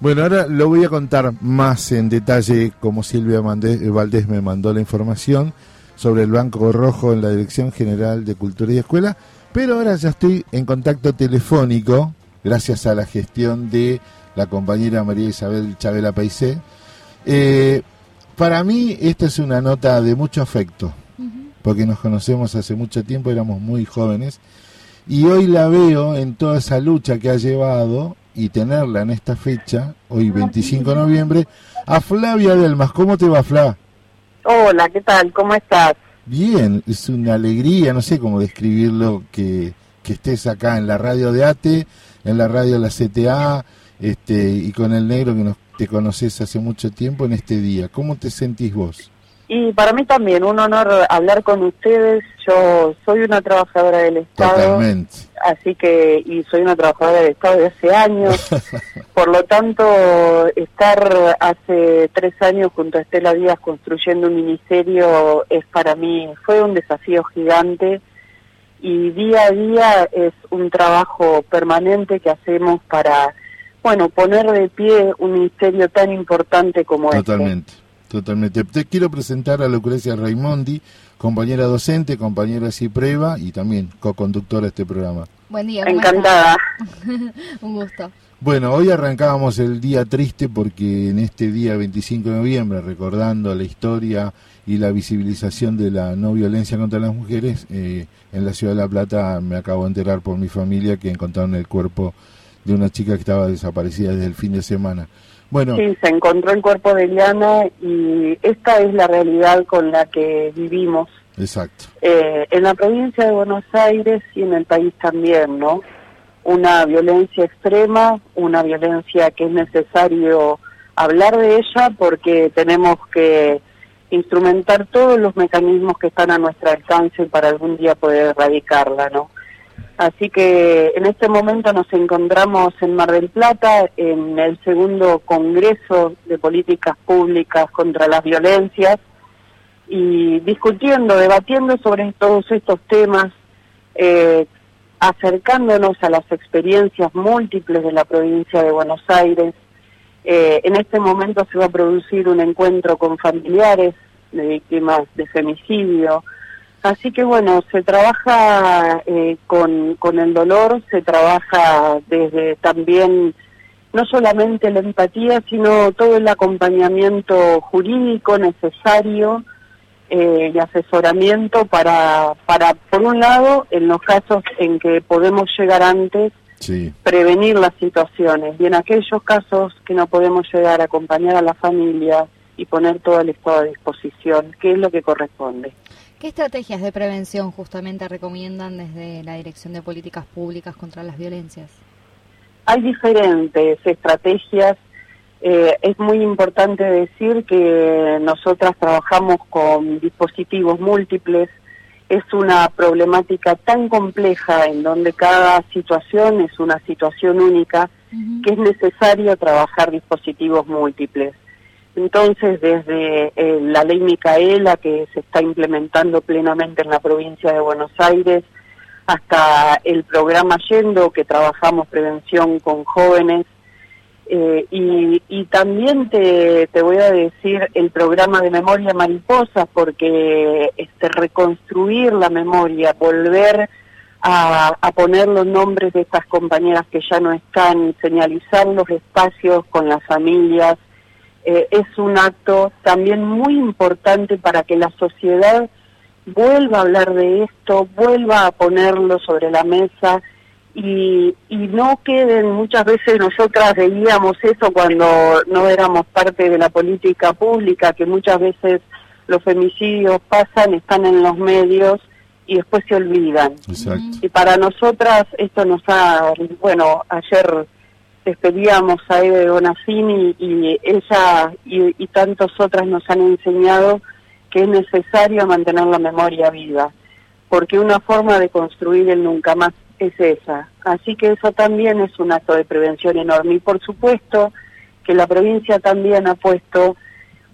Bueno, ahora lo voy a contar más en detalle como Silvia Valdés me mandó la información sobre el Banco Rojo en la Dirección General de Cultura y Escuela, pero ahora ya estoy en contacto telefónico gracias a la gestión de la compañera María Isabel Chabela Paisé. Eh, para mí esta es una nota de mucho afecto, porque nos conocemos hace mucho tiempo, éramos muy jóvenes, y hoy la veo en toda esa lucha que ha llevado y tenerla en esta fecha, hoy 25 de noviembre, a Flavia Delmas. ¿Cómo te va, Fla? Hola, ¿qué tal? ¿Cómo estás? Bien, es una alegría, no sé cómo describirlo, que, que estés acá en la radio de ATE, en la radio de la CTA, este, y con el negro que nos, te conoces hace mucho tiempo en este día. ¿Cómo te sentís vos? Y para mí también, un honor hablar con ustedes. Yo soy una trabajadora del Estado. Totalmente. Así que, y soy una trabajadora del Estado de hace años. Por lo tanto, estar hace tres años junto a Estela Díaz construyendo un ministerio es para mí, fue un desafío gigante. Y día a día es un trabajo permanente que hacemos para, bueno, poner de pie un ministerio tan importante como este. Totalmente. Totalmente. Te quiero presentar a Lucrecia Raimondi, compañera docente, compañera CIPREVA y también co-conductora de este programa. Buen día. Encantada. Un gusto. Bueno, hoy arrancábamos el día triste porque en este día 25 de noviembre, recordando la historia y la visibilización de la no violencia contra las mujeres, eh, en la ciudad de La Plata me acabo de enterar por mi familia que encontraron el cuerpo de una chica que estaba desaparecida desde el fin de semana. Bueno. Sí, se encontró el cuerpo de Liana y esta es la realidad con la que vivimos. Exacto. Eh, en la provincia de Buenos Aires y en el país también, ¿no? Una violencia extrema, una violencia que es necesario hablar de ella porque tenemos que instrumentar todos los mecanismos que están a nuestro alcance para algún día poder erradicarla, ¿no? Así que en este momento nos encontramos en Mar del Plata en el segundo Congreso de Políticas Públicas contra las Violencias y discutiendo, debatiendo sobre todos estos temas, eh, acercándonos a las experiencias múltiples de la provincia de Buenos Aires. Eh, en este momento se va a producir un encuentro con familiares de víctimas de femicidio, Así que bueno, se trabaja eh, con, con el dolor, se trabaja desde también no solamente la empatía, sino todo el acompañamiento jurídico necesario eh, y asesoramiento para, para, por un lado, en los casos en que podemos llegar antes, prevenir las situaciones, y en aquellos casos que no podemos llegar a acompañar a la familia y poner todo el estado a disposición, que es lo que corresponde. ¿Qué estrategias de prevención justamente recomiendan desde la Dirección de Políticas Públicas contra las Violencias? Hay diferentes estrategias. Eh, es muy importante decir que nosotras trabajamos con dispositivos múltiples. Es una problemática tan compleja en donde cada situación es una situación única que es necesario trabajar dispositivos múltiples. Entonces, desde eh, la ley Micaela, que se está implementando plenamente en la provincia de Buenos Aires, hasta el programa Yendo, que trabajamos prevención con jóvenes, eh, y, también te, voy a decir el programa de memoria mariposa, porque este, reconstruir la memoria, volver a, a, poner los nombres de estas compañeras que ya no están, señalizar los espacios con las familias, eh, es un acto también muy importante para que la sociedad vuelva a hablar de esto, vuelva a ponerlo sobre la mesa y, y no queden, muchas veces nosotras veíamos eso cuando no éramos parte de la política pública, que muchas veces los femicidios pasan, están en los medios y después se olvidan. Y para nosotras esto nos ha, bueno, ayer despedíamos a Eve Bonafini y ella y, tantos otras nos han enseñado que es necesario mantener la memoria viva, porque una forma de construir el nunca más es esa. Así que eso también es un acto de prevención enorme. Y por supuesto que la provincia también ha puesto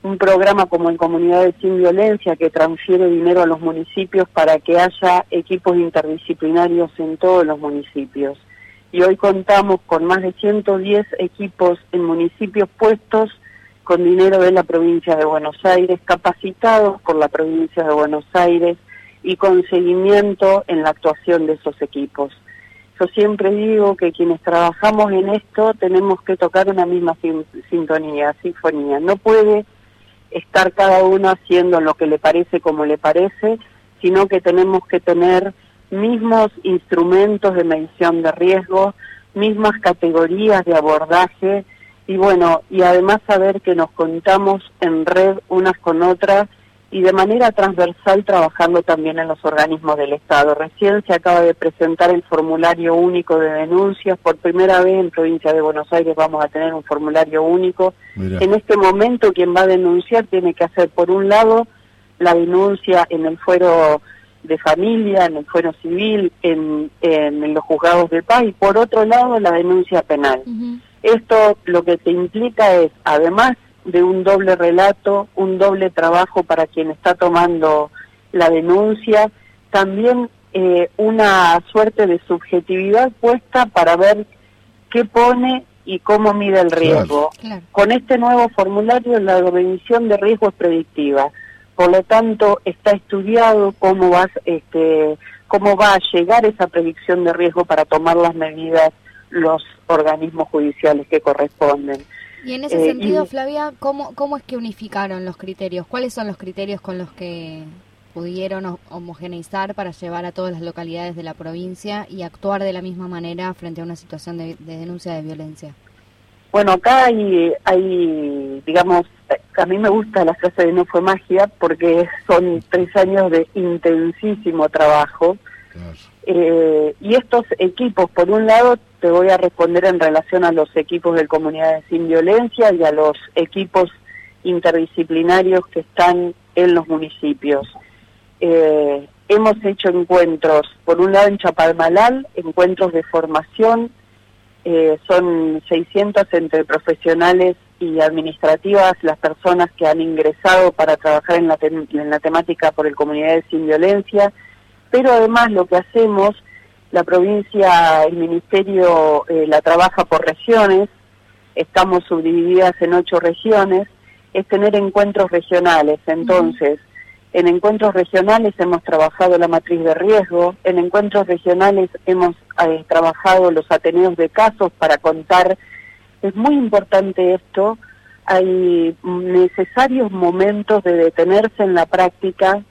un programa como en Comunidades Sin Violencia que transfiere dinero a los municipios para que haya equipos interdisciplinarios en todos los municipios y hoy contamos con más de 110 equipos en municipios puestos con dinero de la provincia de Buenos Aires, capacitados por la provincia de Buenos Aires y con seguimiento en la actuación de esos equipos. Yo siempre digo que quienes trabajamos en esto tenemos que tocar una misma sintonía, sinfonía. No puede estar cada uno haciendo lo que le parece como le parece, sino que tenemos que tener mismos instrumentos de medición de riesgo, mismas categorías de abordaje y bueno, y además saber que nos contamos en red unas con otras y de manera transversal trabajando también en los organismos del Estado. Recién se acaba de presentar el formulario único de denuncias. Por primera vez en provincia de Buenos Aires vamos a tener un formulario único. En este momento quien va a denunciar tiene que hacer por un lado la denuncia en el fuero de familia, en el fuero civil, en, en, los juzgados del país, y por otro lado la denuncia penal. Esto lo que te implica es, además de un doble relato, un doble trabajo para quien está tomando la denuncia, también eh, una suerte de subjetividad puesta para ver qué pone y cómo mide el riesgo. Con este nuevo formulario la revisión de riesgo es predictiva, por lo tanto está estudiado cómo va, este, cómo va a llegar esa predicción de riesgo para tomar las medidas los organismos judiciales que corresponden. Y en ese eh, sentido, Flavia, ¿cómo, ¿cómo es que unificaron los criterios? ¿Cuáles son los criterios con los que pudieron homogeneizar para llevar a todas las localidades de la provincia y actuar de la misma manera frente a una situación de, denuncia de violencia? Bueno, acá hay, hay, digamos, a mí me gusta la frase de no fue magia porque son tres años de intensísimo trabajo. Eh, y estos equipos, por un lado, te voy a responder en relación a los equipos de comunidades sin violencia y a los equipos interdisciplinarios que están en los municipios. Eh, hemos hecho encuentros, por un lado en Chapalmalal, encuentros de formación, eh, son 600 entre profesionales y administrativas las personas que han ingresado para trabajar en la, en la temática por el comunidades sin violencia pero además lo que hacemos, la provincia, el ministerio eh, la trabaja por regiones, estamos subdivididas en ocho regiones, es tener encuentros regionales. Entonces, en encuentros regionales hemos trabajado la matriz de riesgo, en encuentros regionales hemos eh, trabajado los ateneos de casos para contar. Es muy importante esto, hay necesarios momentos de detenerse en la práctica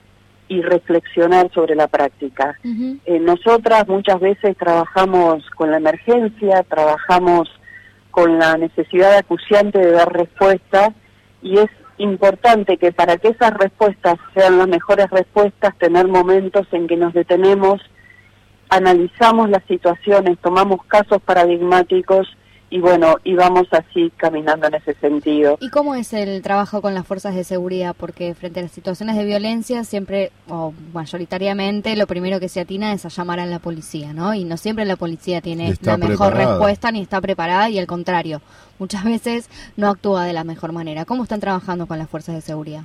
y reflexionar sobre la práctica. Eh, nosotras muchas veces trabajamos con la emergencia, trabajamos con la necesidad acuciante de dar respuesta y es importante que para que esas respuestas sean las mejores respuestas, tener momentos en que nos detenemos, analizamos las situaciones, tomamos casos paradigmáticos y bueno, y vamos así caminando en ese sentido. ¿Y cómo es el trabajo con las fuerzas de seguridad? Porque frente a las situaciones de violencia siempre, o mayoritariamente, lo primero que se atina es a llamar a la policía, ¿no? Y no siempre la policía tiene la mejor respuesta ni está preparada y al contrario, muchas veces no actúa de la mejor manera. ¿Cómo están trabajando con las fuerzas de seguridad?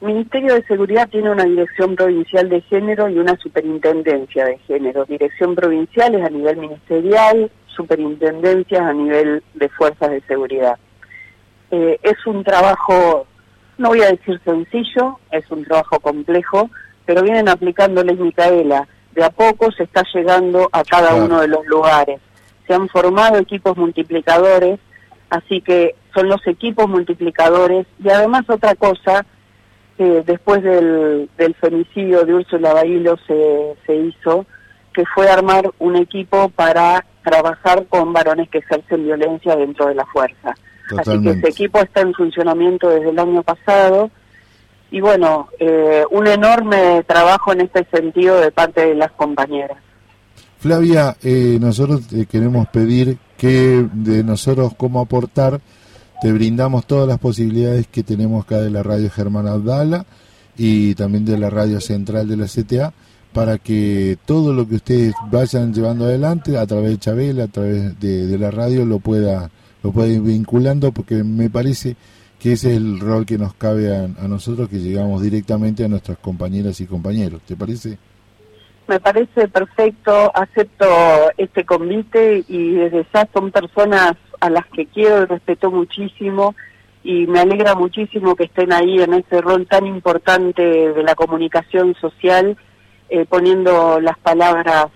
El Ministerio de Seguridad tiene una dirección provincial de género y una superintendencia de género. Dirección provincial es a nivel ministerial, superintendencias a nivel de fuerzas de seguridad. Eh, es un trabajo, no voy a decir sencillo, es un trabajo complejo, pero vienen aplicándoles Micaela. De a poco se está llegando a cada uno de los lugares. Se han formado equipos multiplicadores, así que son los equipos multiplicadores. Y además otra cosa, que después del, del femicidio de Úrsula Bailo se, se hizo, que fue armar un equipo para trabajar con varones que ejercen violencia dentro de la fuerza. Así que ese equipo está en funcionamiento desde el año pasado y bueno, eh, un enorme trabajo en este sentido de parte de las compañeras. Flavia, eh, nosotros queremos pedir que de nosotros como aportar te brindamos todas las posibilidades que tenemos acá de la radio Germán Abdala y también de la radio central de la CTA para que todo lo que ustedes vayan llevando adelante a través de Chabela, a través de, la radio, lo pueda, lo pueda ir vinculando, porque me parece que ese es el rol que nos cabe a, nosotros, que llegamos directamente a nuestras compañeras y compañeros. ¿Te parece? me parece perfecto, acepto este convite y desde ya son personas a las que quiero y respeto muchísimo y me alegra muchísimo que estén ahí en ese rol tan importante de la comunicación social, eh, poniendo las palabras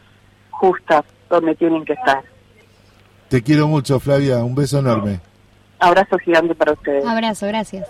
justas donde tienen que estar. Te quiero mucho, Flavia. Un beso enorme. Abrazo gigante para ustedes. Abrazo, gracias.